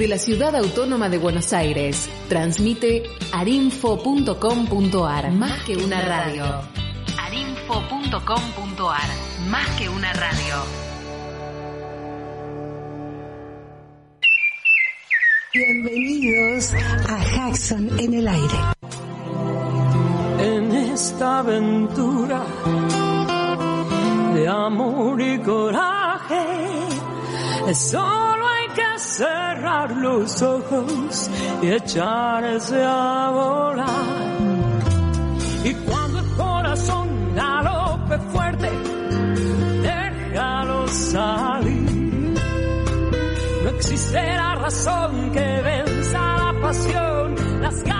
de la Ciudad Autónoma de Buenos Aires. Transmite arinfo.com.ar. Más que una radio. arinfo.com.ar. Más que una radio. Bienvenidos a Jackson en el aire. En esta aventura de amor y coraje, hay que cerrar los ojos y echarse a volar. Y cuando el corazón galope fuerte, déjalo salir. No existirá razón que venza la pasión, las ganas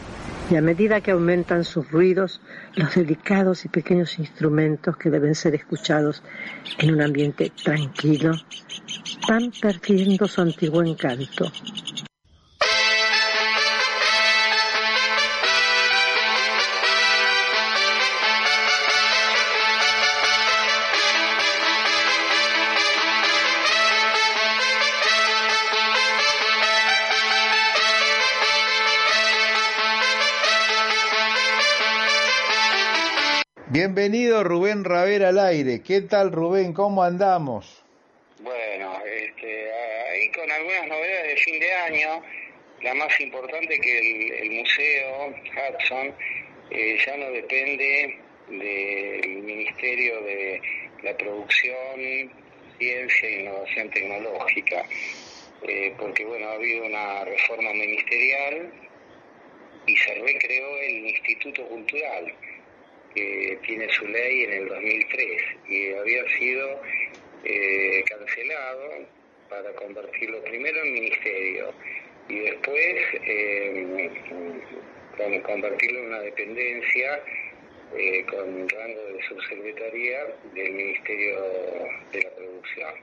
y a medida que aumentan sus ruidos, los delicados y pequeños instrumentos que deben ser escuchados en un ambiente tranquilo van perdiendo su antiguo encanto. Bienvenido Rubén Ravera al aire. ¿Qué tal Rubén? ¿Cómo andamos? Bueno, este, ahí con algunas novedades de fin de año, la más importante que el, el museo Hudson eh, ya no depende del Ministerio de la Producción, Ciencia e Innovación Tecnológica, eh, porque bueno, ha habido una reforma ministerial y se recreó el Instituto Cultural que tiene su ley en el 2003 y había sido eh, cancelado para convertirlo primero en ministerio y después eh, con- convertirlo en una dependencia eh, con rango de subsecretaría del Ministerio de la Producción,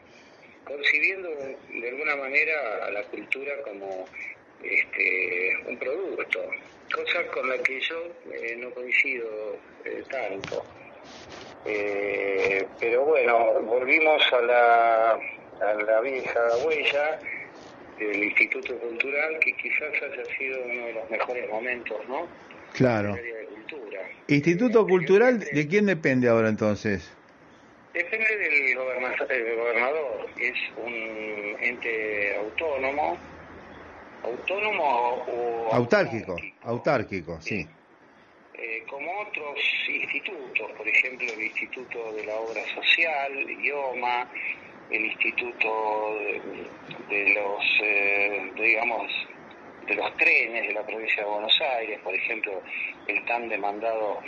concibiendo de alguna manera a la cultura como este, un producto, cosa con la que yo eh, no coincido eh, tanto. Eh, pero bueno, volvimos a la, a la vieja huella del Instituto Cultural, que quizás haya sido uno de los mejores momentos, ¿no? Claro. En el área de cultura. Instituto Cultural, ¿de quién depende ahora entonces? Depende del gobernador, es un ente autónomo, autónomo o... Autárquico, autárquico, sí. Eh, como otros institutos, por ejemplo el Instituto de la Obra Social, IOMA, el Instituto de, los, eh, digamos, de los trenes de la provincia de Buenos Aires, por ejemplo, el tan demandado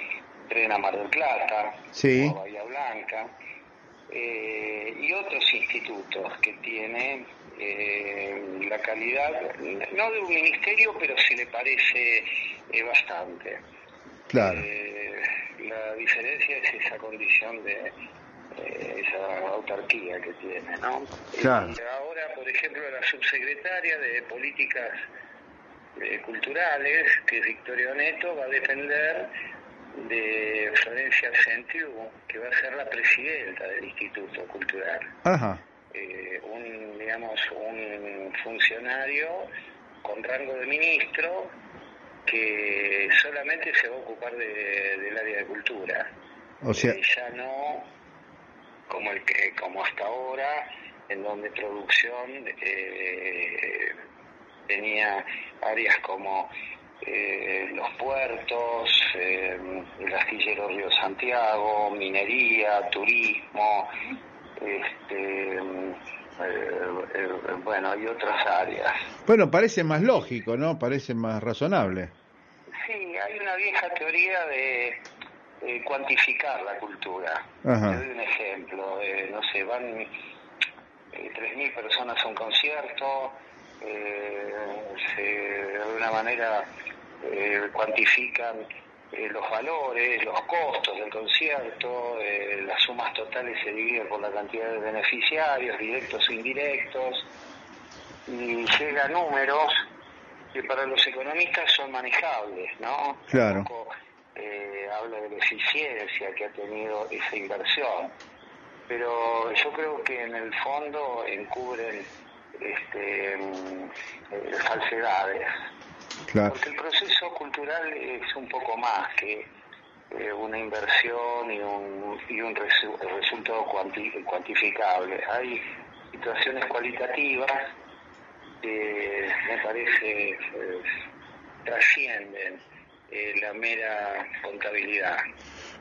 tren a Mar del Plata, sí. Bahía Blanca, eh, y otros institutos que tienen eh, la calidad, no de un ministerio, pero se le parece eh, bastante. Claro. la diferencia es esa condición de esa autarquía que tiene, ¿no? Claro. ahora, por ejemplo, la subsecretaria de Políticas Culturales, que es Victoria Neto, va a depender de Florencia Argentiu, que va a ser la presidenta del Instituto Cultural. Eh, un, digamos, un funcionario con rango de ministro que solamente se va a ocupar del área de cultura. O sea, eh, ya no como el que como hasta ahora en donde producción eh, tenía áreas como eh, los puertos, eh, el astillero Río Santiago, minería, turismo, este, eh, bueno, y otras áreas. Bueno, parece más lógico, ¿no? Parece más razonable. Sí, hay una vieja teoría de cuantificar la cultura. Te doy un ejemplo, no sé, van 3.000 personas a un concierto, se, de alguna manera eh, cuantifican eh, los valores, los costos del concierto, eh, las sumas totales se dividen por la cantidad de beneficiarios, directos e indirectos, y llega a números que para los economistas son manejables, ¿no? Claro. habla de la eficiencia que ha tenido esa inversión, pero yo creo que en el fondo encubren este, mm, Porque el proceso cultural es un poco más que eh, una inversión y un, y un resultado cuantificable. Hay situaciones cualitativas que me parece eh, trascienden eh, la mera contabilidad.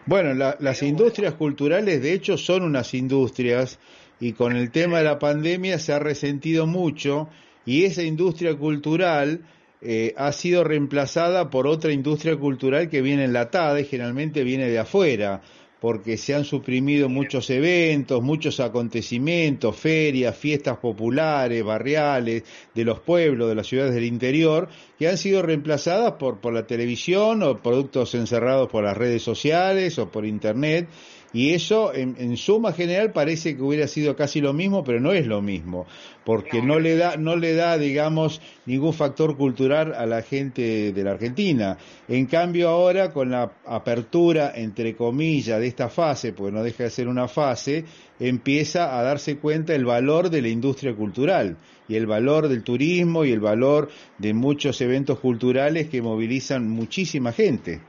Bueno, las industrias culturales de hecho son unas industrias y con el tema de la pandemia se ha resentido mucho y esa industria cultural eh, ha sido reemplazada por otra industria cultural que viene enlatada y generalmente viene de afuera, porque se han suprimido muchos eventos, muchos acontecimientos, ferias, fiestas populares, barriales, de los pueblos, de las ciudades del interior, que han sido reemplazadas por, por la televisión o productos encerrados por las redes sociales o por Internet y eso, en, suma general, parece que hubiera sido casi lo mismo, pero no es lo mismo, porque no le da, no le da, digamos, ningún factor cultural a la gente de la Argentina. En cambio, ahora, con la apertura, entre comillas, de esta fase, porque no deja de ser una fase, empieza a darse cuenta el valor de la industria cultural y el valor del turismo y el valor de muchos eventos culturales que movilizan muchísima gente.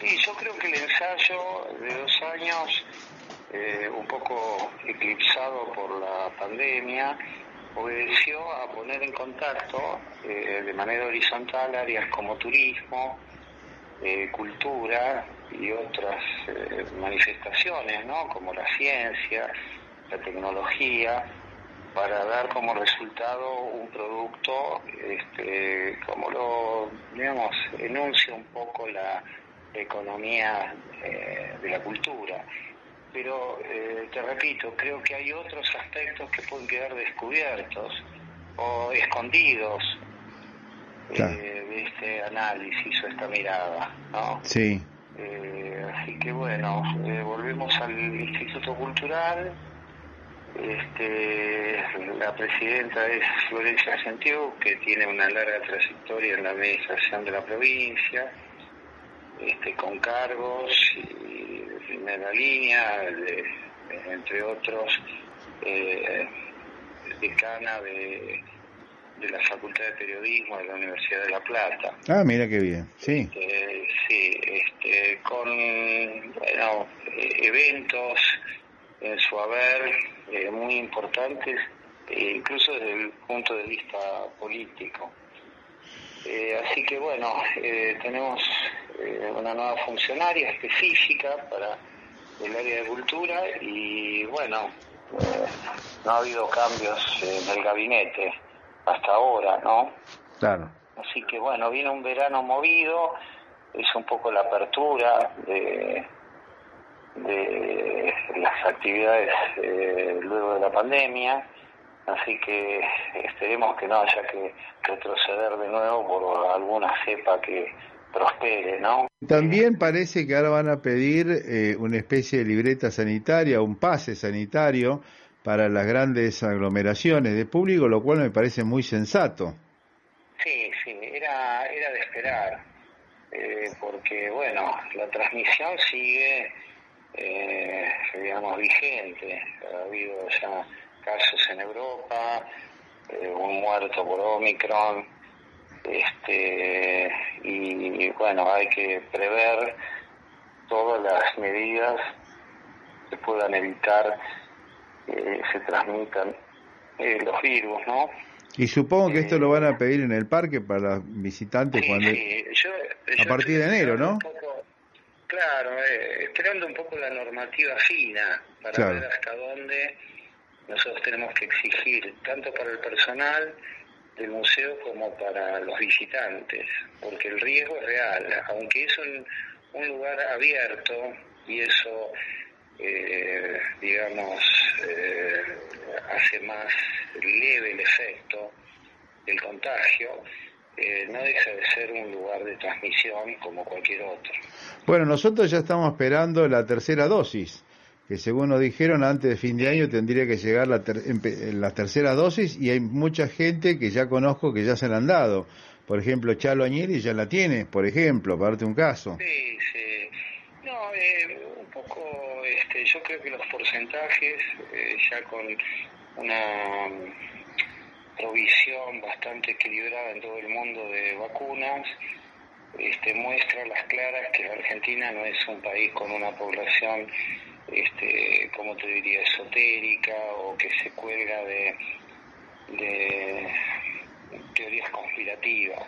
Sí, yo creo que el ensayo de dos años, eh, un poco eclipsado por la pandemia, obedeció a poner en contacto eh, de manera horizontal áreas como turismo, eh, cultura y otras manifestaciones, ¿no? como la ciencia, la tecnología, para dar como resultado un producto, este, como lo, digamos, enuncia un poco la economía eh, de la cultura. Pero, eh, te repito, creo que hay otros aspectos que pueden quedar descubiertos o escondidos eh, de este análisis o esta mirada, ¿no? Sí. así que bueno, volvemos al Instituto Cultural. Este, la presidenta es Florencia Argentiu, que tiene una larga trayectoria en la administración de la provincia este, con cargos y de primera línea, entre otros, eh, decana de, de la Facultad de Periodismo de la Universidad de La Plata. Ah, mira qué bien, sí. Este, sí, este, con bueno, eh, eventos en su haber eh, muy importantes, eh, incluso desde el punto de vista político. Eh, así que bueno, tenemos una nueva funcionaria específica para el área de cultura y bueno, no ha habido cambios en el gabinete hasta ahora, ¿no? Claro. Así que bueno, viene un verano movido, es un poco la apertura de, de las actividades eh, luego de la pandemia, así que esperemos que no haya que retroceder de nuevo por alguna cepa que prospere, ¿no? También parece que ahora van a pedir eh, una especie de libreta sanitaria, un pase sanitario para las grandes aglomeraciones de público, lo cual me parece muy sensato. Sí, sí, era, era de esperar, eh, porque bueno, la transmisión sigue, eh, digamos, vigente. Ha habido ya casos en Europa, eh, un muerto por Omicron, este, y bueno, hay que prever todas las medidas que puedan evitar que se transmitan los virus, ¿no? Y supongo que esto lo van a pedir en el parque para los visitantes cuando... a partir de enero, ¿no? claro, eh, esperando un poco la normativa fina para ver hasta dónde nosotros tenemos que exigir, tanto para el personal del museo como para los visitantes, porque el riesgo es real, aunque es un, un lugar abierto y eso, eh, digamos, eh, hace más leve el efecto del contagio, eh, no deja de ser un lugar de transmisión como cualquier otro. Bueno, nosotros ya estamos esperando la tercera dosis, que según nos dijeron antes de fin de año tendría que llegar la, la tercera dosis y hay mucha gente que ya conozco que ya se la han dado. Por ejemplo, Chalo Añeri ya la tiene, por ejemplo, para darte un caso. Sí, sí. No, eh, un poco, este, yo creo que los porcentajes, eh, ya con una provisión bastante equilibrada en todo el mundo de vacunas, este, muestra las claras que Argentina no es un país con una población, este, como te diría, esotérica o que se cuelga de, de teorías conspirativas.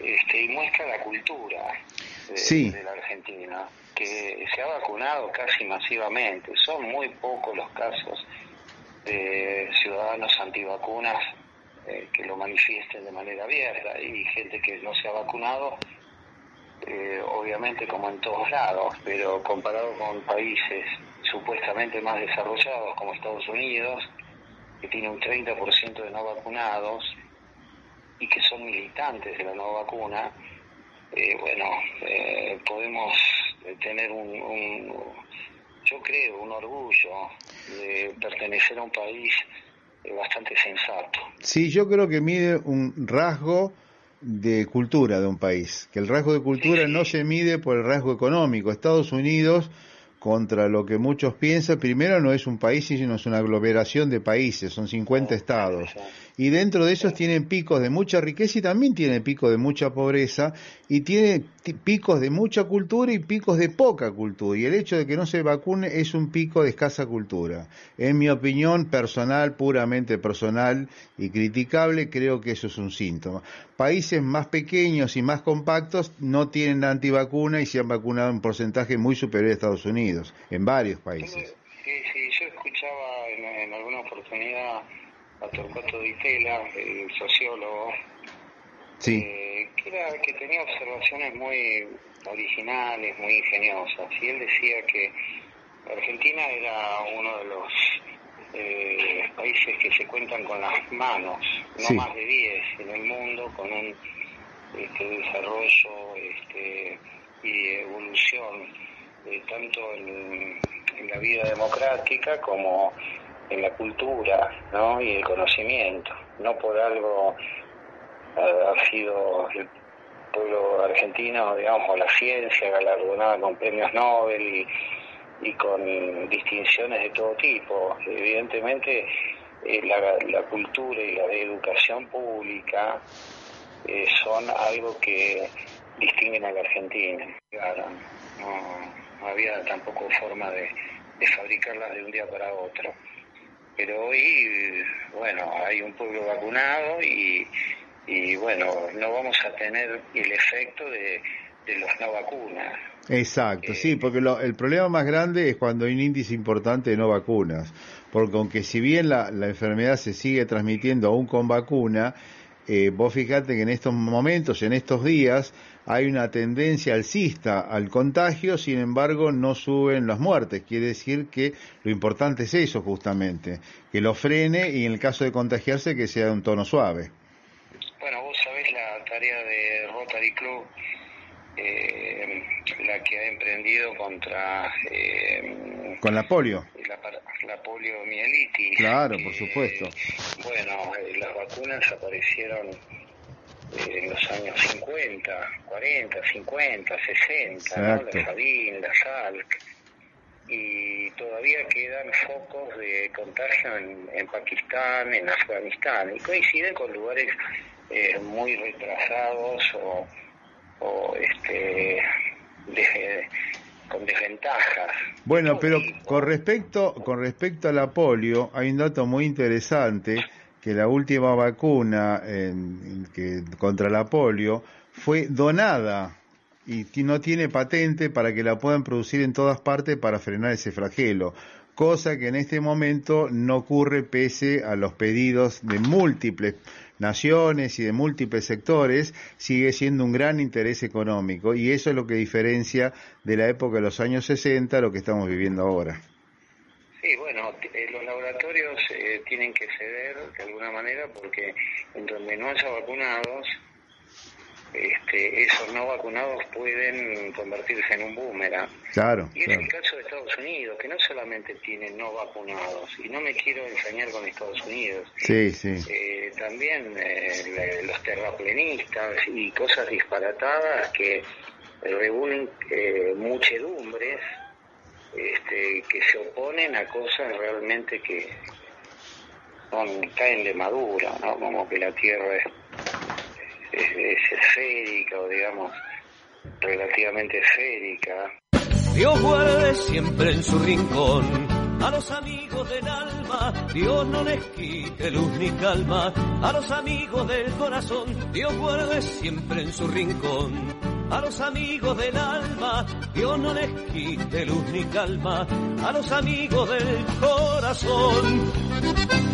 Este, y muestra la cultura de, de la Argentina, que se ha vacunado casi masivamente. Son muy pocos los casos de ciudadanos antivacunas eh, que lo manifiesten de manera abierta y gente que no se ha vacunado, eh, obviamente como en todos lados, pero comparado con países supuestamente más desarrollados como Estados Unidos, que tiene un 30% de no vacunados y que son militantes de la no vacuna, eh, bueno, podemos tener un yo creo, un orgullo de pertenecer a un país eh, bastante sensato. Sí, yo creo que mide un rasgo de cultura de un país, que el rasgo de cultura no se mide por el rasgo económico. Estados Unidos, contra lo que muchos piensan, primero no es un país, sino es una aglomeración de países, son 50 estados y dentro de esos tienen picos de mucha riqueza y también tiene picos de mucha pobreza y tiene picos de mucha cultura y picos de poca cultura y el hecho de que no se vacune es un pico de escasa cultura. En mi opinión personal, puramente personal y criticable, creo que eso es un síntoma. Países más pequeños y más compactos no tienen antivacuna y se han vacunado en porcentaje muy superior a Estados Unidos, en varios países. Sí, yo escuchaba en alguna oportunidad a Torcuato Di Tela, el sociólogo, eh, que, era, que tenía observaciones muy originales, muy ingeniosas, y él decía que Argentina era uno de los eh, países que se cuentan con las manos, no más de 10 en el mundo, con un este, desarrollo este, y evolución eh, tanto en, en la vida democrática como en la cultura ¿no? y el conocimiento. No por algo ha sido el pueblo argentino, digamos, la ciencia galardonada con premios Nobel y, con distinciones de todo tipo. Evidentemente, eh, la, cultura y la educación pública eh, son algo que distinguen a la Argentina. No, no había tampoco forma de fabricarlas de un día para otro. Pero hoy, bueno, hay un pueblo vacunado y, y bueno, no vamos a tener el efecto de, de los no vacunas. Exacto, Eh, sí, porque lo- el problema más grande es cuando hay un índice importante de no vacunas, porque aunque si bien la, la enfermedad se sigue transmitiendo aún con vacuna, eh, vos fijate que en estos momentos, en estos días, hay una tendencia alcista al contagio, sin embargo no suben las muertes, quiere decir que lo importante es eso justamente, que lo frene y en el caso de contagiarse que sea de un tono suave. Bueno, vos sabés la tarea de Rotary Club, eh, la que ha emprendido contra eh, Con la polio, la, la poliomielitis. claro, por que, supuesto. Bueno, eh, las vacunas aparecieron eh, en los años 50, 40, 50, 60, ¿no? La Sabin, la Salk, y todavía quedan focos de contagio en, en Pakistán, en Afganistán, y coinciden con lugares eh, muy retrasados o, o este, de- con desventajas. Bueno, pero con respecto, con respecto a la polio, hay un dato muy interesante, que la última vacuna en- que, contra la polio fue donada y no tiene patente para que la puedan producir en todas partes para frenar ese flagelo, cosa que en este momento no ocurre pese a los pedidos de múltiples naciones y de múltiples sectores, sigue siendo un gran interés económico y eso es lo que diferencia de la época de los años 60 a lo que estamos viviendo ahora. Sí, bueno, eh, los laboratorios eh, tienen que ceder de alguna manera porque en donde no haya vacunados, este, esos no vacunados pueden convertirse en un boomerang. Claro, Y es claro. el caso de Estados Unidos, que no solamente tiene no vacunados, y no me quiero ensañar con Estados Unidos, Sí, sí. eh, también eh, los terraplenistas y cosas disparatadas que reúnen eh, muchedumbres este, que se oponen a cosas realmente que son, caen de madura, ¿no? como que la Tierra es, es, es esférica o digamos relativamente esférica. Dios guarde siempre en su rincón a los amigos del alma, Dios no les quite luz ni calma, a los amigos del corazón, Dios guarde siempre en su rincón. A los amigos del alma, Dios no les quite luz ni calma, a los amigos del corazón.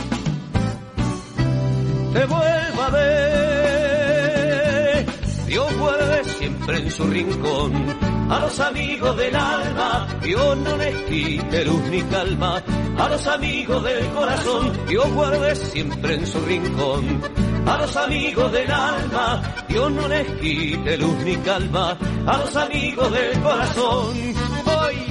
te vuelva a ver. Dios guarde siempre en su rincón a los amigos del alma, Dios no les quite luz ni calma, a los amigos del corazón, Dios guarde siempre en su rincón. A los amigos del alma, Dios no les quite luz ni calma, a los amigos del corazón. Hoy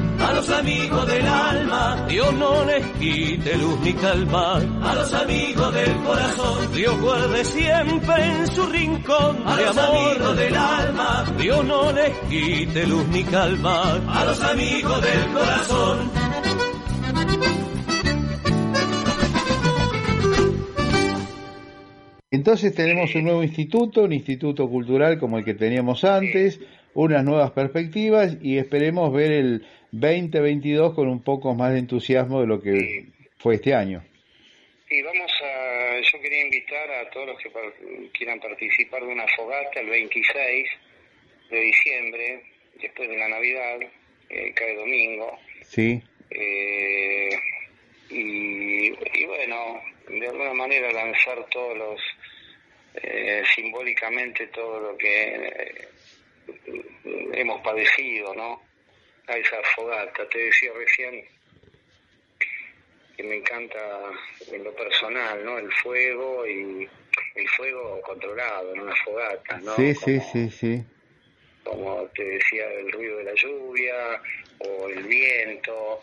A los amigos del alma, Dios no les quite luz ni calma. A los amigos del corazón, Dios guarde siempre en su rincón. A los amigos del alma, Dios no les quite luz ni calma. A los amigos del corazón. Entonces tenemos un nuevo instituto, un instituto cultural como el que teníamos antes, unas nuevas perspectivas y esperemos ver el 2022 con un poco más de entusiasmo de lo que fue este año. Sí, vamos a, yo quería invitar a todos los que quieran participar de una fogata el 26 de diciembre, después de la Navidad, eh, cae domingo. Sí. Eh, y, y, bueno, de alguna manera lanzar todos los, eh, simbólicamente todo lo que hemos padecido, ¿no? A esa fogata. Te decía recién que me encanta en lo personal, ¿no? El fuego y el fuego controlado en una fogata, ¿no? Sí, sí, sí, sí. Como te decía, el ruido de la lluvia o el viento,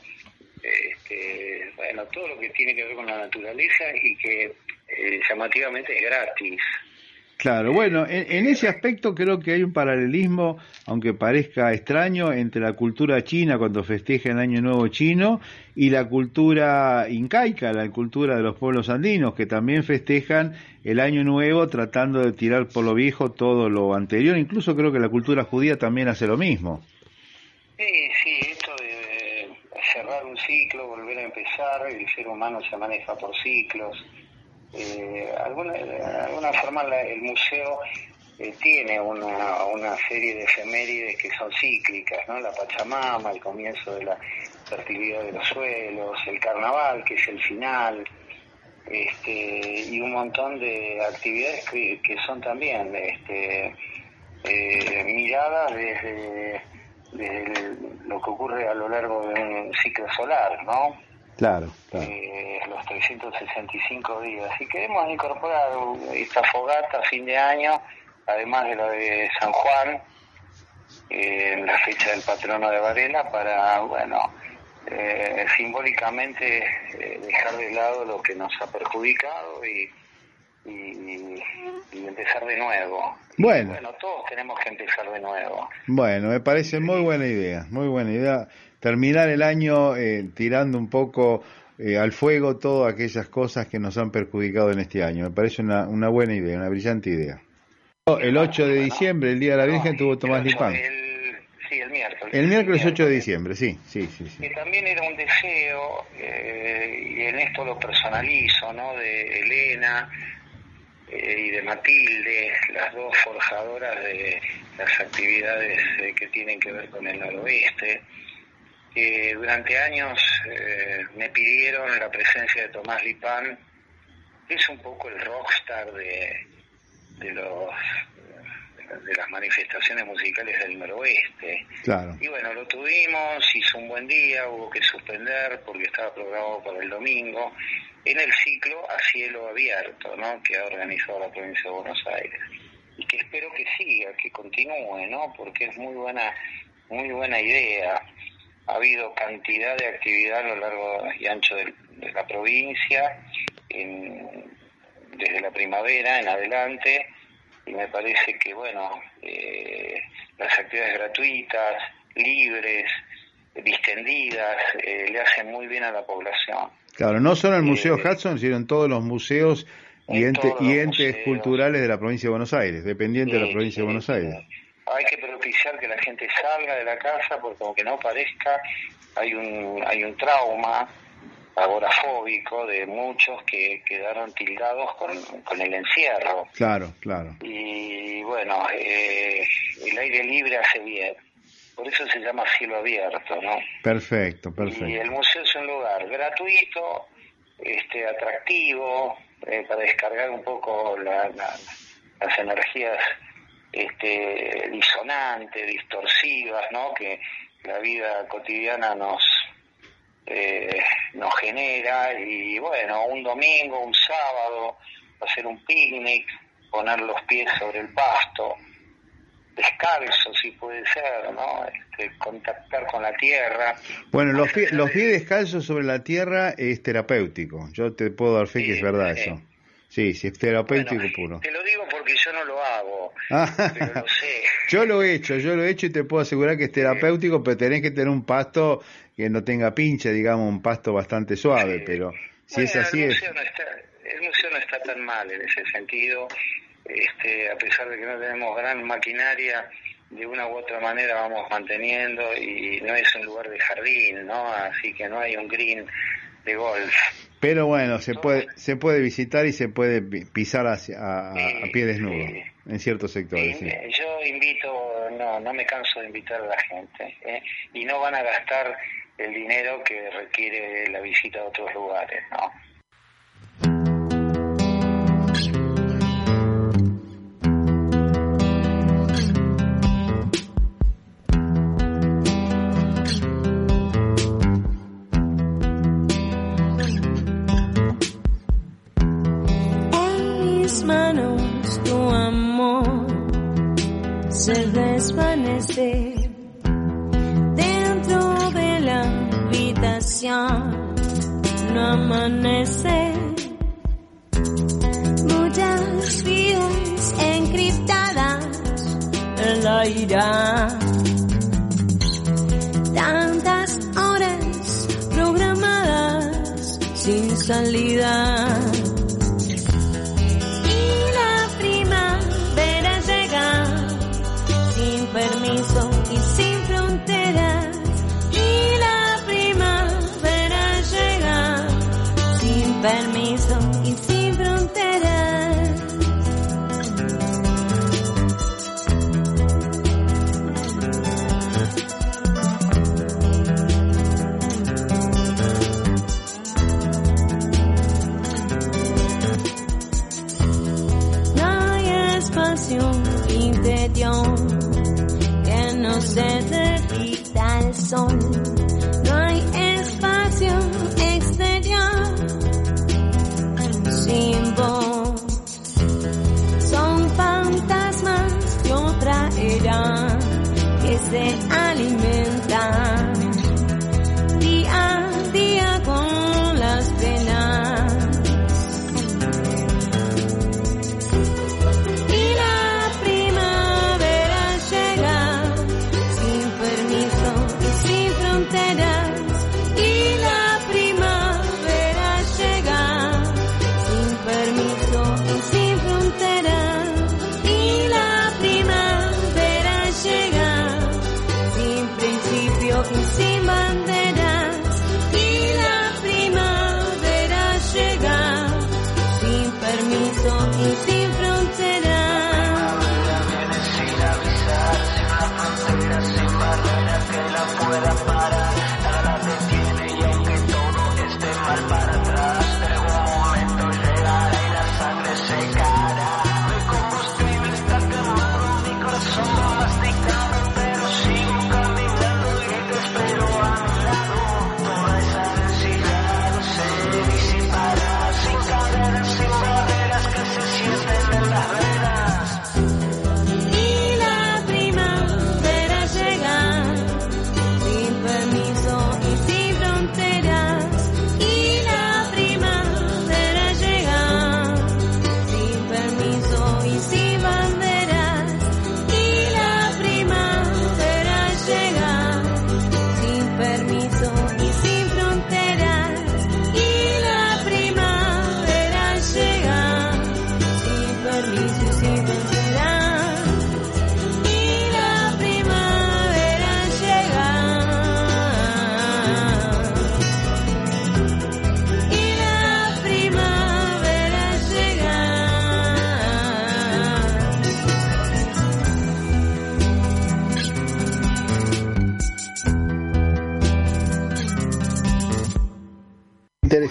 este, bueno, todo lo que tiene que ver con la naturaleza y que eh, llamativamente es gratis. Claro, bueno, en, ese aspecto creo que hay un paralelismo, aunque parezca extraño, entre la cultura china cuando festeja el Año Nuevo chino y la cultura incaica, la cultura de los pueblos andinos, que también festejan el Año Nuevo tratando de tirar por lo viejo todo lo anterior. Incluso creo que la cultura judía también hace lo mismo. Sí, sí, esto de cerrar un ciclo, volver a empezar, el ser humano se maneja por ciclos eh, alguna, de alguna forma el museo eh, tiene una, una serie de efemérides que son cíclicas, ¿no? La Pachamama, el comienzo de la fertilidad de los suelos, el carnaval, que es el final, este, y un montón de actividades que, que son también este, eh, miradas desde, desde, lo que ocurre a lo largo de un ciclo solar, ¿no? Claro, claro. Eh, los 365 días. Y queremos incorporar esta fogata a fin de año, además de la de San Juan, eh, en la fecha del patrono de Varela, para, bueno, eh, simbólicamente dejar de lado lo que nos ha perjudicado y, y, empezar de nuevo. Bueno. bueno, todos tenemos que empezar de nuevo. Bueno, me parece muy buena idea, muy buena idea terminar el año eh, tirando un poco eh, al fuego todas aquellas cosas que nos han perjudicado en este año. Me parece una, una buena idea, una brillante idea. El 8 de diciembre, el Día de la Virgen, tuvo Tomás Lipán. sí, el miércoles. El miércoles 8 de diciembre, sí, sí, sí. Que también era un deseo, eh, y en esto lo personalizo, ¿no? De Elena y de Matilde, las dos forjadoras de las actividades que tienen que ver con el noroeste que durante años eh, me pidieron la presencia de Tomás Lipán, que es un poco el rockstar de, de los de las manifestaciones musicales del noroeste. Claro. Y bueno, lo tuvimos, hizo un buen día, hubo que suspender porque estaba programado para el domingo, en el ciclo a cielo abierto, ¿no? que ha organizado la provincia de Buenos Aires. Y que espero que siga, que continúe, ¿no? Porque es muy buena, muy buena idea ha habido cantidad de actividad a lo largo y ancho de, la provincia, desde la primavera en adelante, y me parece que, bueno, eh, las actividades gratuitas, libres, distendidas, eh, le hacen muy bien a la población. Claro, no solo el Museo eh, Hudson, sino en todos los museos y, y entes culturales de la provincia de Buenos Aires, dependientes de la provincia de Buenos Aires hay que propiciar que la gente salga de la casa porque aunque no parezca hay un hay un trauma agorafóbico de muchos que quedaron tildados con, el encierro. Claro, claro. Y bueno, eh, el aire libre hace bien. Por eso se llama cielo abierto, ¿no? Perfecto, perfecto. Y el museo es un lugar gratuito, este atractivo, eh, para descargar un poco las energías este, disonantes, distorsivas, ¿no? que la vida cotidiana nos, eh, nos genera y bueno, un domingo, un sábado, hacer un picnic, poner los pies sobre el pasto, descalzo si puede ser, ¿no? Este, contactar con la tierra. Bueno, los, pies, los pies descalzos sobre la tierra es terapéutico, yo te puedo dar fe que es verdad eso. Sí, sí, es terapéutico puro. Te lo digo porque yo no lo hago, ah. pero lo sé. yo lo he hecho, yo lo he hecho y te puedo asegurar que es terapéutico, pero tenés que tener un pasto que no tenga pinche, digamos, un pasto bastante suave, pero si es así el es... Museo no está, el museo no está tan mal en ese sentido, este, a pesar de que no tenemos gran maquinaria, de una u otra manera vamos manteniendo y no es un lugar de jardín, ¿no? Así que no hay un green de golf. Pero bueno, se puede se puede visitar y se puede pisar hacia, a, pie desnudo en ciertos sectores. Yo invito, no, no me canso de invitar a la gente ¿eh? y no van a gastar el dinero que requiere la visita a otros lugares, ¿no? Se desvanece dentro de la habitación. No amanece. Muchas vidas encriptadas en la ira. Tantas horas programadas sin salida.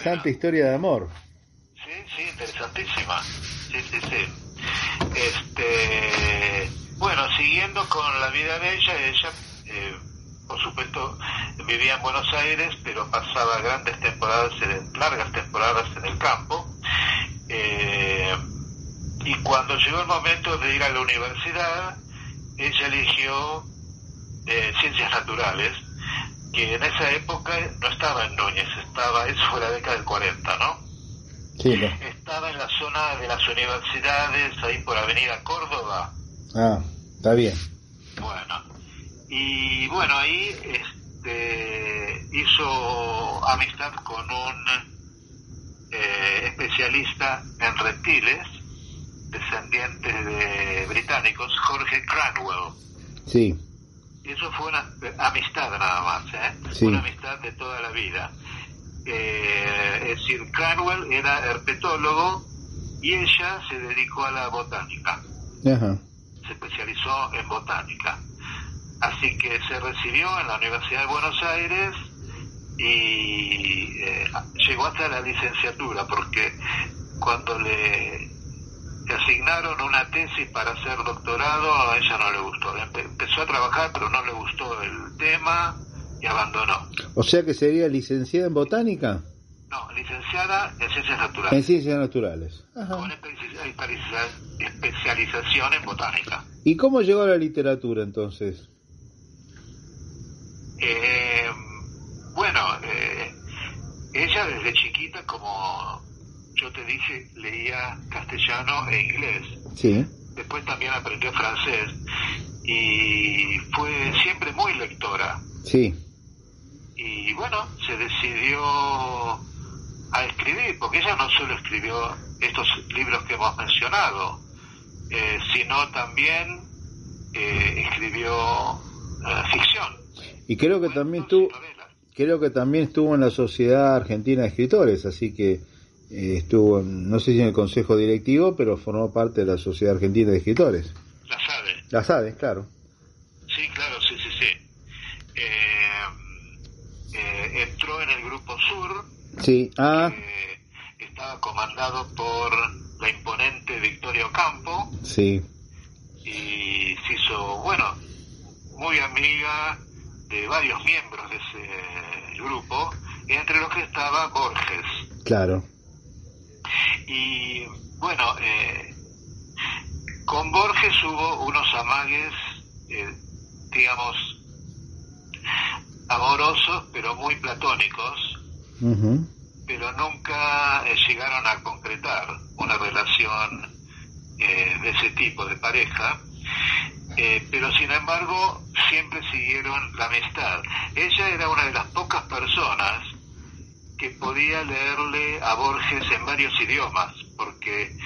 Interesante historia de amor. Sí, sí, interesantísima. Sí, sí, sí. Este, bueno, siguiendo con la vida de ella, ella, eh, por supuesto, vivía en Buenos Aires, pero pasaba grandes temporadas, largas temporadas en el campo. Eh, y cuando llegó el momento de ir a la universidad, ella eligió eh, ciencias naturales que en esa época no estaba en Núñez, estaba, eso fue la década del 40, ¿no? Sí, Estaba en la zona de las universidades, ahí por Avenida Córdoba. Ah, está bien. Bueno, y bueno, ahí este, hizo amistad con un eh, especialista en reptiles, descendiente de británicos, Jorge Cranwell. Sí. Eso fue una amistad nada más, ¿eh? Sí. Una amistad de toda la vida. Eh, es decir, Cranwell era herpetólogo y ella se dedicó a la botánica, Ajá. se especializó en botánica. Así que se recibió en la Universidad de Buenos Aires y eh, llegó hasta la licenciatura, porque cuando le le asignaron una tesis para hacer doctorado, a ella no le gustó. Empe- empezó a trabajar, pero no le gustó el tema y abandonó. O sea que sería licenciada en botánica, No, licenciada en ciencias en naturales, ciencias naturales. con espe- especializa- especialización en botánica. ¿Y cómo llegó a la literatura entonces? Eh, bueno, eh, ella desde chiquita, como yo te dije, leía castellano e inglés. Sí. Después también aprendió francés y fue siempre muy lectora. Sí. Y bueno, se decidió a escribir, porque ella no solo escribió estos libros que hemos mencionado, eh, sino también eh, escribió eh, ficción. Y creo que también estuvo, creo que también estuvo en la Sociedad Argentina de Escritores, así que estuvo, en- no sé si en el Consejo Directivo, pero formó parte de la Sociedad Argentina de Escritores. La sabe. La sabes, claro. Sí, claro, sí, sí, sí. Eh, eh, entró en el Grupo Sur, Sí. Ah, estaba comandado por la imponente Victoria Ocampo sí. y se hizo, bueno, muy amiga de varios miembros de ese grupo, entre los que estaba Borges. Claro. Y bueno, eh, con Borges hubo unos amagues, eh, digamos, amorosos, pero muy platónicos, pero nunca eh, llegaron a concretar una relación eh, de ese tipo de pareja. Eh, pero sin embargo siempre siguieron la amistad. Ella era una de las pocas personas que podía leerle a Borges en varios idiomas, porque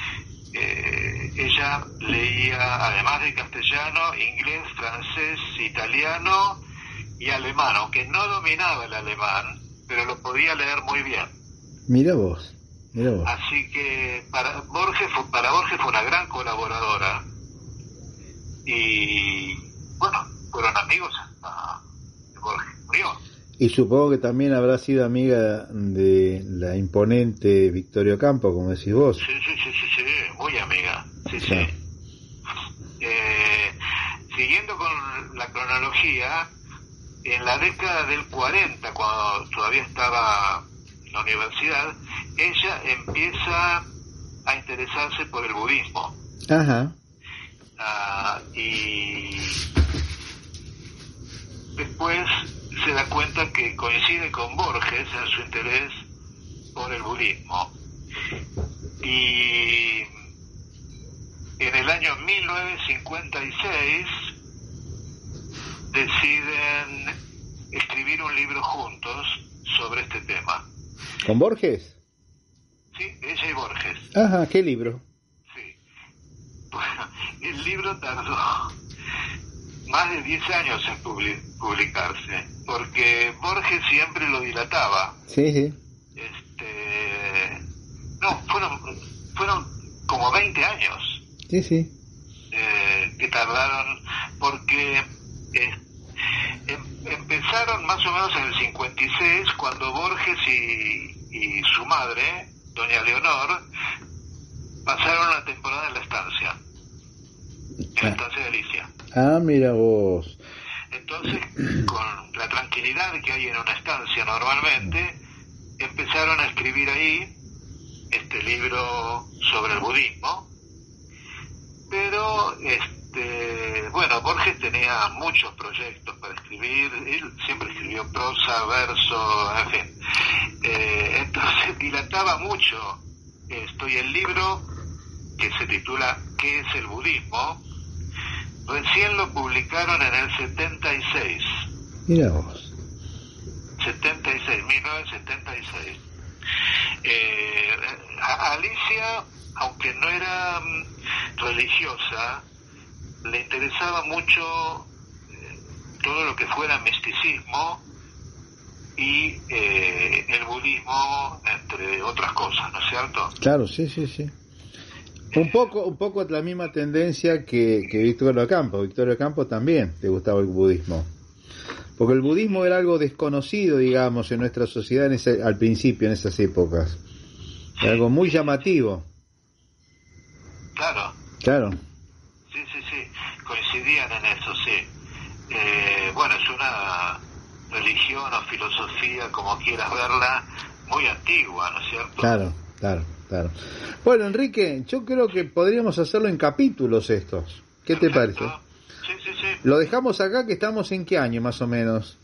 eh, ella leía, además de castellano, inglés, francés, italiano y alemán, aunque no dominaba el alemán, pero lo podía leer muy bien. Mira vos. Mira vos. Así que para Borges fue, para Borges fue una gran colaboradora y bueno, fueron amigos hasta que Borges murió. Y supongo que también habrá sido amiga de la imponente Victoria Campo, como decís vos. Sí, sí, sí, sí, sí, muy amiga. Sí, sí. Eh, siguiendo con la cronología, en la década del 40, cuando todavía estaba en la universidad, ella empieza a interesarse por el budismo. Ajá. Ah, y después se da cuenta que coincide con Borges en su interés por el budismo. Y en el año 1956 deciden escribir un libro juntos sobre este tema. ¿Con Borges? Sí, ella y Borges. Ajá, ¿qué libro? Bueno, el libro tardó más de 10 años en publi- publicarse, porque Borges siempre lo dilataba. Sí, sí. Este, no, fueron, fueron como 20 años Sí, sí. eh, que tardaron, porque eh, em- empezaron más o menos en el 56, cuando Borges y, y su madre, doña Leonor, pasaron una temporada en la estancia, en la estancia de Alicia. Ah, mira vos. Entonces, con la tranquilidad que hay en una estancia normalmente, empezaron a escribir ahí este libro sobre el budismo. Pero, este, bueno, Borges tenía muchos proyectos para escribir, él siempre escribió prosa, verso, en fin. Eh, entonces dilataba mucho esto y el libro que se titula ¿Qué es el budismo? Recién lo publicaron en el 76. Mira vos. 76, 1976. Eh, Alicia, aunque no era mm, religiosa, le interesaba mucho eh, todo lo que fuera misticismo y eh, el budismo, entre otras cosas, ¿no es cierto? Claro, sí, sí, sí. Un poco, un poco la misma tendencia que, que Victorio Campo. Victorio Campo también le gustaba el budismo. Porque el budismo era algo desconocido, digamos, en nuestra sociedad en ese, al principio, en esas épocas. Era algo muy llamativo. Claro. Claro. Sí, sí, sí. Coincidían en eso, sí. Eh, bueno, es una religión o filosofía, como quieras verla, muy antigua, ¿no es cierto? Claro, claro, claro. Bueno, Enrique, yo creo que podríamos hacerlo en capítulos estos. ¿Qué te parece? Sí, sí, sí. Lo dejamos acá, que estamos en qué año más o menos.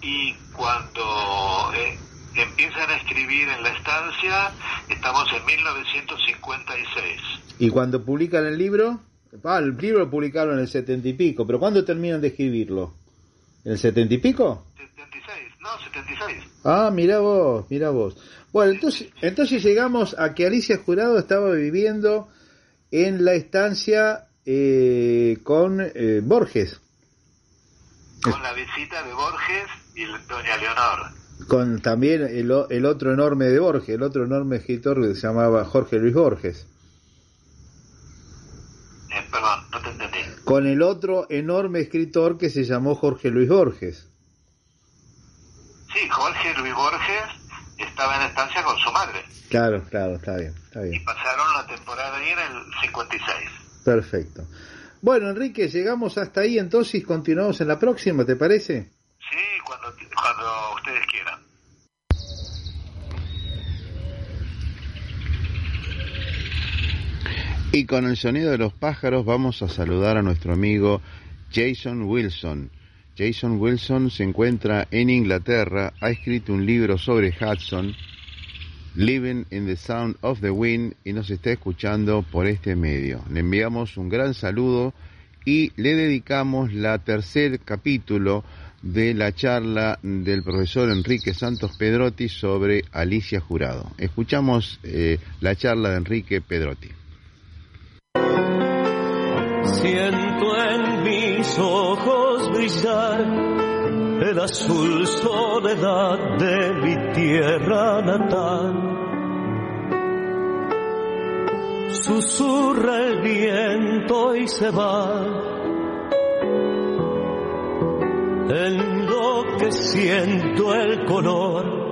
Y cuando eh, empiezan a escribir en la estancia, estamos en 1956. ¿Y cuando publican el libro? Ah, el libro lo publicaron en el setenta y pico, pero ¿cuándo terminan de escribirlo? ¿En el setenta y pico? 76, no, 76. Ah, mira vos, mira vos. Bueno, entonces, entonces llegamos a que Alicia Jurado estaba viviendo en la estancia eh, con eh, Borges. Con la visita de Borges y doña Leonor. Con también el, el otro enorme de Borges, el otro enorme escritor que se llamaba Jorge Luis Borges. Eh, perdón, no te entendí. Con el otro enorme escritor que se llamó Jorge Luis Borges. Sí, Jorge Luis Borges estaba en estancia con su madre. Claro, claro, está bien, está bien. Pasaron la temporada ahí en el 56. Perfecto. Bueno, Enrique, llegamos hasta ahí entonces y continuamos en la próxima, ¿te parece? Sí, cuando, cuando ustedes quieran. Y con el sonido de los pájaros vamos a saludar a nuestro amigo Jason Wilson. Jason Wilson se encuentra en Inglaterra, ha escrito un libro sobre Hudson, Living in the Sound of the Wind, y nos está escuchando por este medio. Le enviamos un gran saludo y le dedicamos la tercer capítulo de la charla del profesor Enrique Santos Pedrotti sobre Alicia Jurado. Escuchamos eh, la charla de Enrique Pedrotti. Siento en mis ojos brillar el azul soledad de mi tierra natal. Susurra el viento y se va, enloqueciendo el color.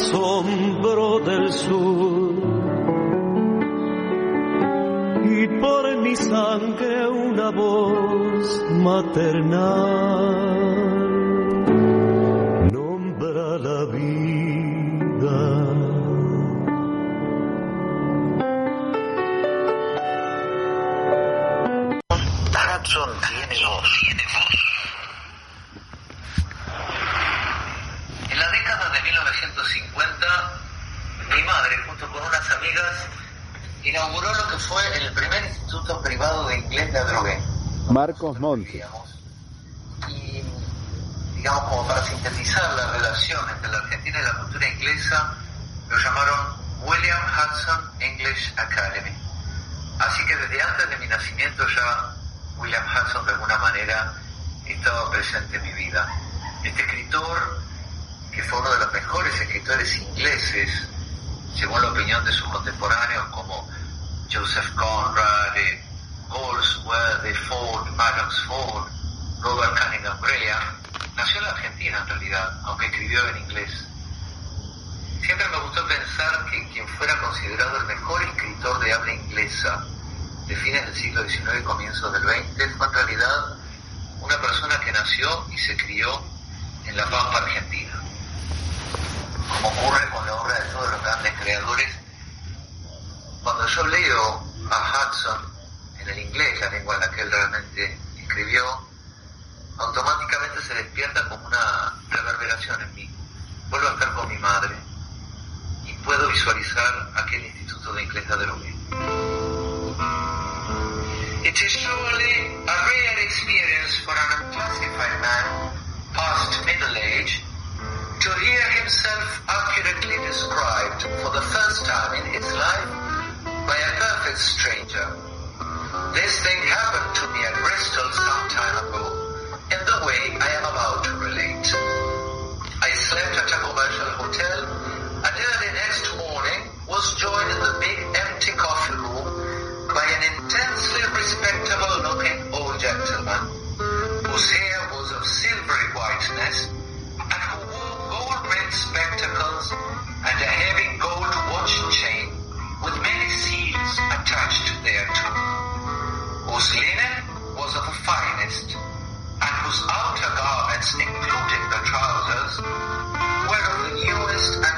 asombro del sur. Y por mi sangre una voz maternal inauguró lo que fue el primer instituto privado de inglés de Adrogué. Marcos Monti. Y, digamos, como para sintetizar la relación entre la Argentina y la cultura inglesa, lo llamaron William Hudson English Academy. Así que desde antes de mi nacimiento ya William Hudson de alguna manera estaba presente en mi vida. Este escritor, que fue uno de los mejores escritores ingleses, según la opinión de sus contemporáneos como Joseph Conrad, eh, Goldsworthy, Ford, Adams Ford, Robert Cunningham Graham, nació en la Argentina en realidad, aunque escribió en inglés. Siempre me gustó pensar que quien fuera considerado el mejor escritor de habla inglesa de fines del siglo XIX y comienzos del XX fue en realidad una persona que nació y se crió en la Pampa Argentina. Como ocurre con la obra de todos los grandes creadores, cuando yo leo a Hudson en el inglés, la lengua en la que él realmente escribió, automáticamente se despierta como una reverberación en mí. Vuelvo a estar con mi madre y puedo visualizar aquel instituto de inglés de Adrogué. It is surely a rare experience for an unclassified man past middle age to hear himself accurately described for the first time in his life by a perfect stranger. This thing happened to me at Bristol some time ago in the way I am about to relate. I slept at a commercial hotel and early next morning was joined in the big empty coffee room by an intensely respectable looking old gentleman whose hair was of silvery whiteness and who wore gold rimmed spectacles and a heavy gold watch chain with many seals attached thereto, whose linen was of the finest and whose outer garments, including the trousers, were of the newest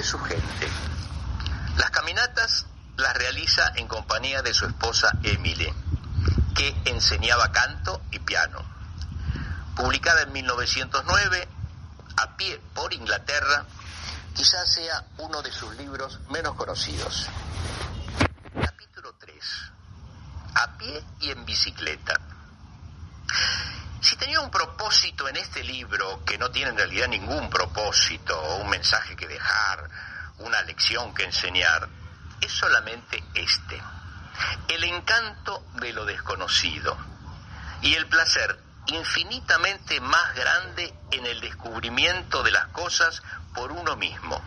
fundamentalmente su gente. Las caminatas las realiza en compañía de su esposa Emily, que enseñaba canto y piano. Publicada en 1909, a pie por Inglaterra, quizás sea uno de sus libros menos conocidos. Capítulo 3. A pie y en bicicleta. Si tenía un propósito en este libro, que no tiene en realidad ningún propósito, o un mensaje que dejar, una lección que enseñar, es solamente este. El encanto de lo desconocido y el placer infinitamente más grande en el descubrimiento de las cosas por uno mismo,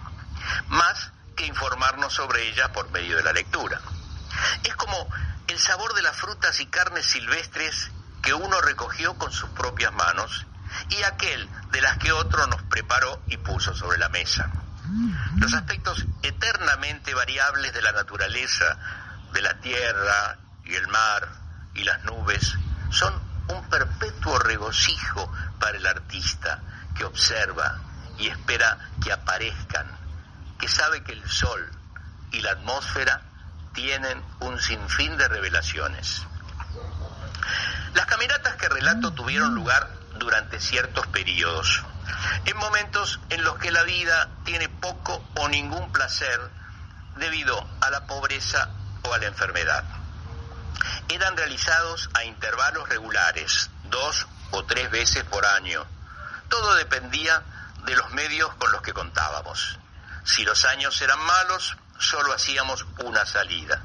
más que informarnos sobre ellas por medio de la lectura. Es como el sabor de las frutas y carnes silvestres que uno recogió con sus propias manos y aquel de las que otro nos preparó y puso sobre la mesa. Los aspectos eternamente variables de la naturaleza, de la tierra y el mar y las nubes, son un perpetuo regocijo para el artista que observa y espera que aparezcan, que sabe que el sol y la atmósfera tienen un sinfín de revelaciones. Las caminatas que relato tuvieron lugar durante ciertos periodos, en momentos en los que la vida tiene poco o ningún placer debido a la pobreza o a la enfermedad. Eran realizados a intervalos regulares, dos o tres veces por año. Todo dependía de los medios con los que contábamos. Si los años eran malos, solo hacíamos una salida.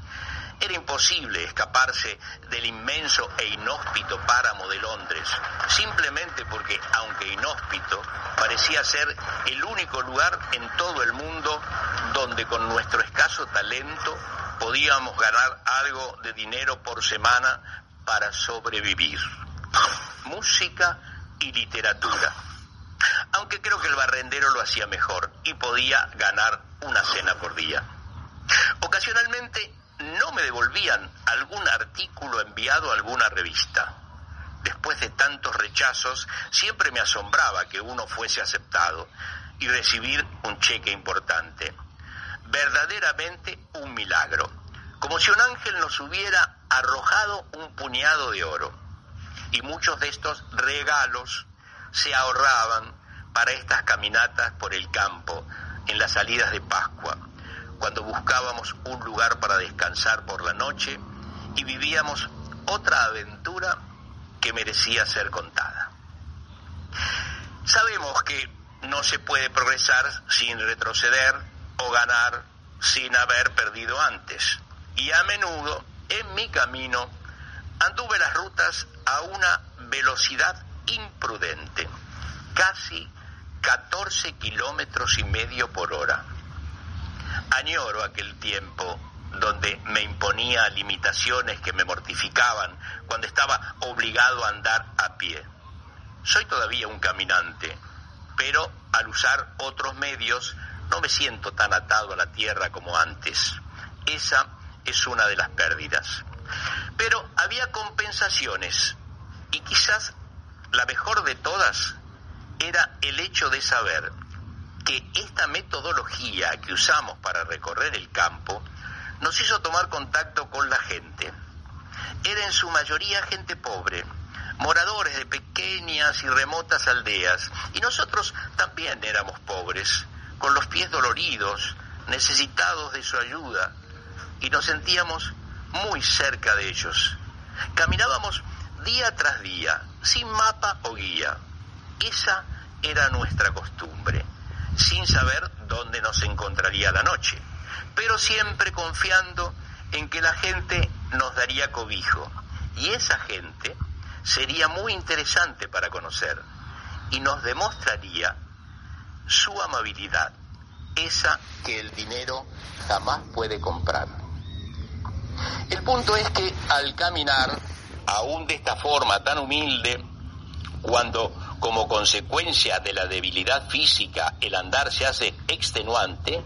Era imposible escaparse del inmenso e inhóspito páramo de Londres, simplemente porque, aunque inhóspito, parecía ser el único lugar en todo el mundo donde con nuestro escaso talento podíamos ganar algo de dinero por semana para sobrevivir. Música y literatura. Aunque creo que el barrendero lo hacía mejor y podía ganar una cena por día. Ocasionalmente no me devolvían algún artículo enviado a alguna revista. Después de tantos rechazos, siempre me asombraba que uno fuese aceptado y recibir un cheque importante. Verdaderamente un milagro, como si un ángel nos hubiera arrojado un puñado de oro. Y muchos de estos regalos se ahorraban para estas caminatas por el campo en las salidas de Pascua cuando buscábamos un lugar para descansar por la noche y vivíamos otra aventura que merecía ser contada. Sabemos que no se puede progresar sin retroceder o ganar sin haber perdido antes. Y a menudo en mi camino anduve las rutas a una velocidad imprudente, casi 14 kilómetros y medio por hora Añoro aquel tiempo donde me imponía limitaciones que me mortificaban cuando estaba obligado a andar a pie. Soy todavía un caminante, pero al usar otros medios no me siento tan atado a la tierra como antes. Esa es una de las pérdidas. Pero había compensaciones y quizás la mejor de todas era el hecho de saber que esta metodología que usamos para recorrer el campo nos hizo tomar contacto con la gente. Era en su mayoría gente pobre, moradores de pequeñas y remotas aldeas, y nosotros también éramos pobres, con los pies doloridos, necesitados de su ayuda, y nos sentíamos muy cerca de ellos. Caminábamos día tras día, sin mapa o guía. Esa era nuestra costumbre sin saber dónde nos encontraría la noche, pero siempre confiando en que la gente nos daría cobijo y esa gente sería muy interesante para conocer y nos demostraría su amabilidad, esa que el dinero jamás puede comprar. El punto es que al caminar, aún de esta forma tan humilde, cuando como consecuencia de la debilidad física el andar se hace extenuante,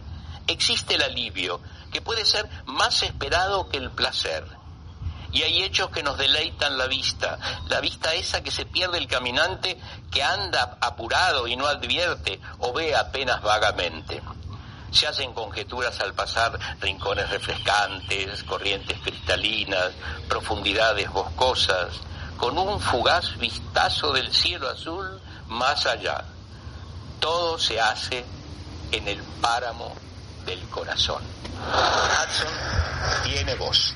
existe el alivio, que puede ser más esperado que el placer. Y hay hechos que nos deleitan la vista, la vista esa que se pierde el caminante que anda apurado y no advierte o ve apenas vagamente. Se hacen conjeturas al pasar rincones refrescantes, corrientes cristalinas, profundidades boscosas, con un fugaz vistazo del cielo azul más allá. Todo se hace en el páramo del corazón. Hudson tiene voz.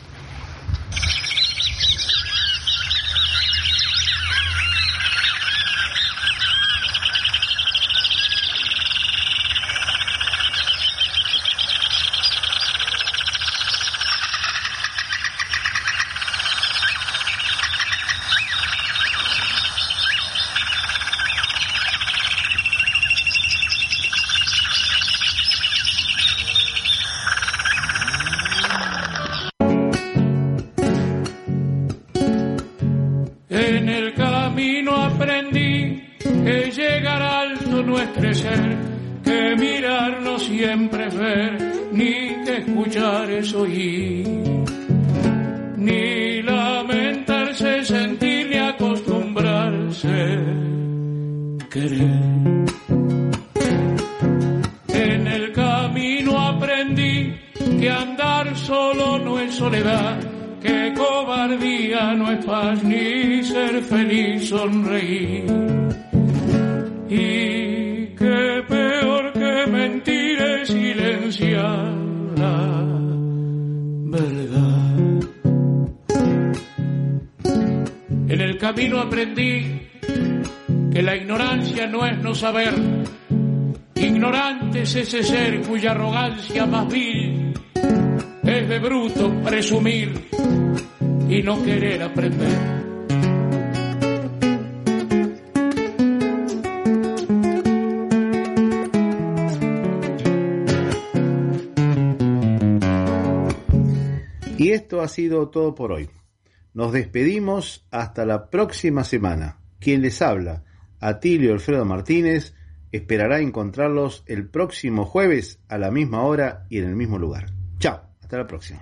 Querer aprender. Y esto ha sido todo por hoy. Nos despedimos hasta la próxima semana. Quien les habla, Atilio Alfredo Martínez, esperará encontrarlos el próximo jueves a la misma hora y en el mismo lugar. Chao, hasta la próxima.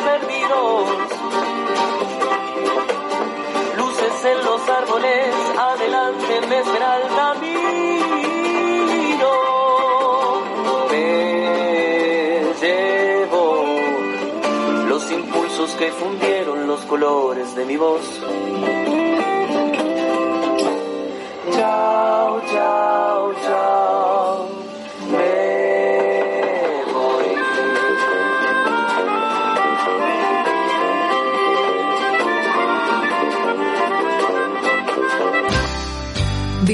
perdidos. Luces en los árboles, adelante me espera el. Me llevo los impulsos que fundieron los colores de mi voz. Chao,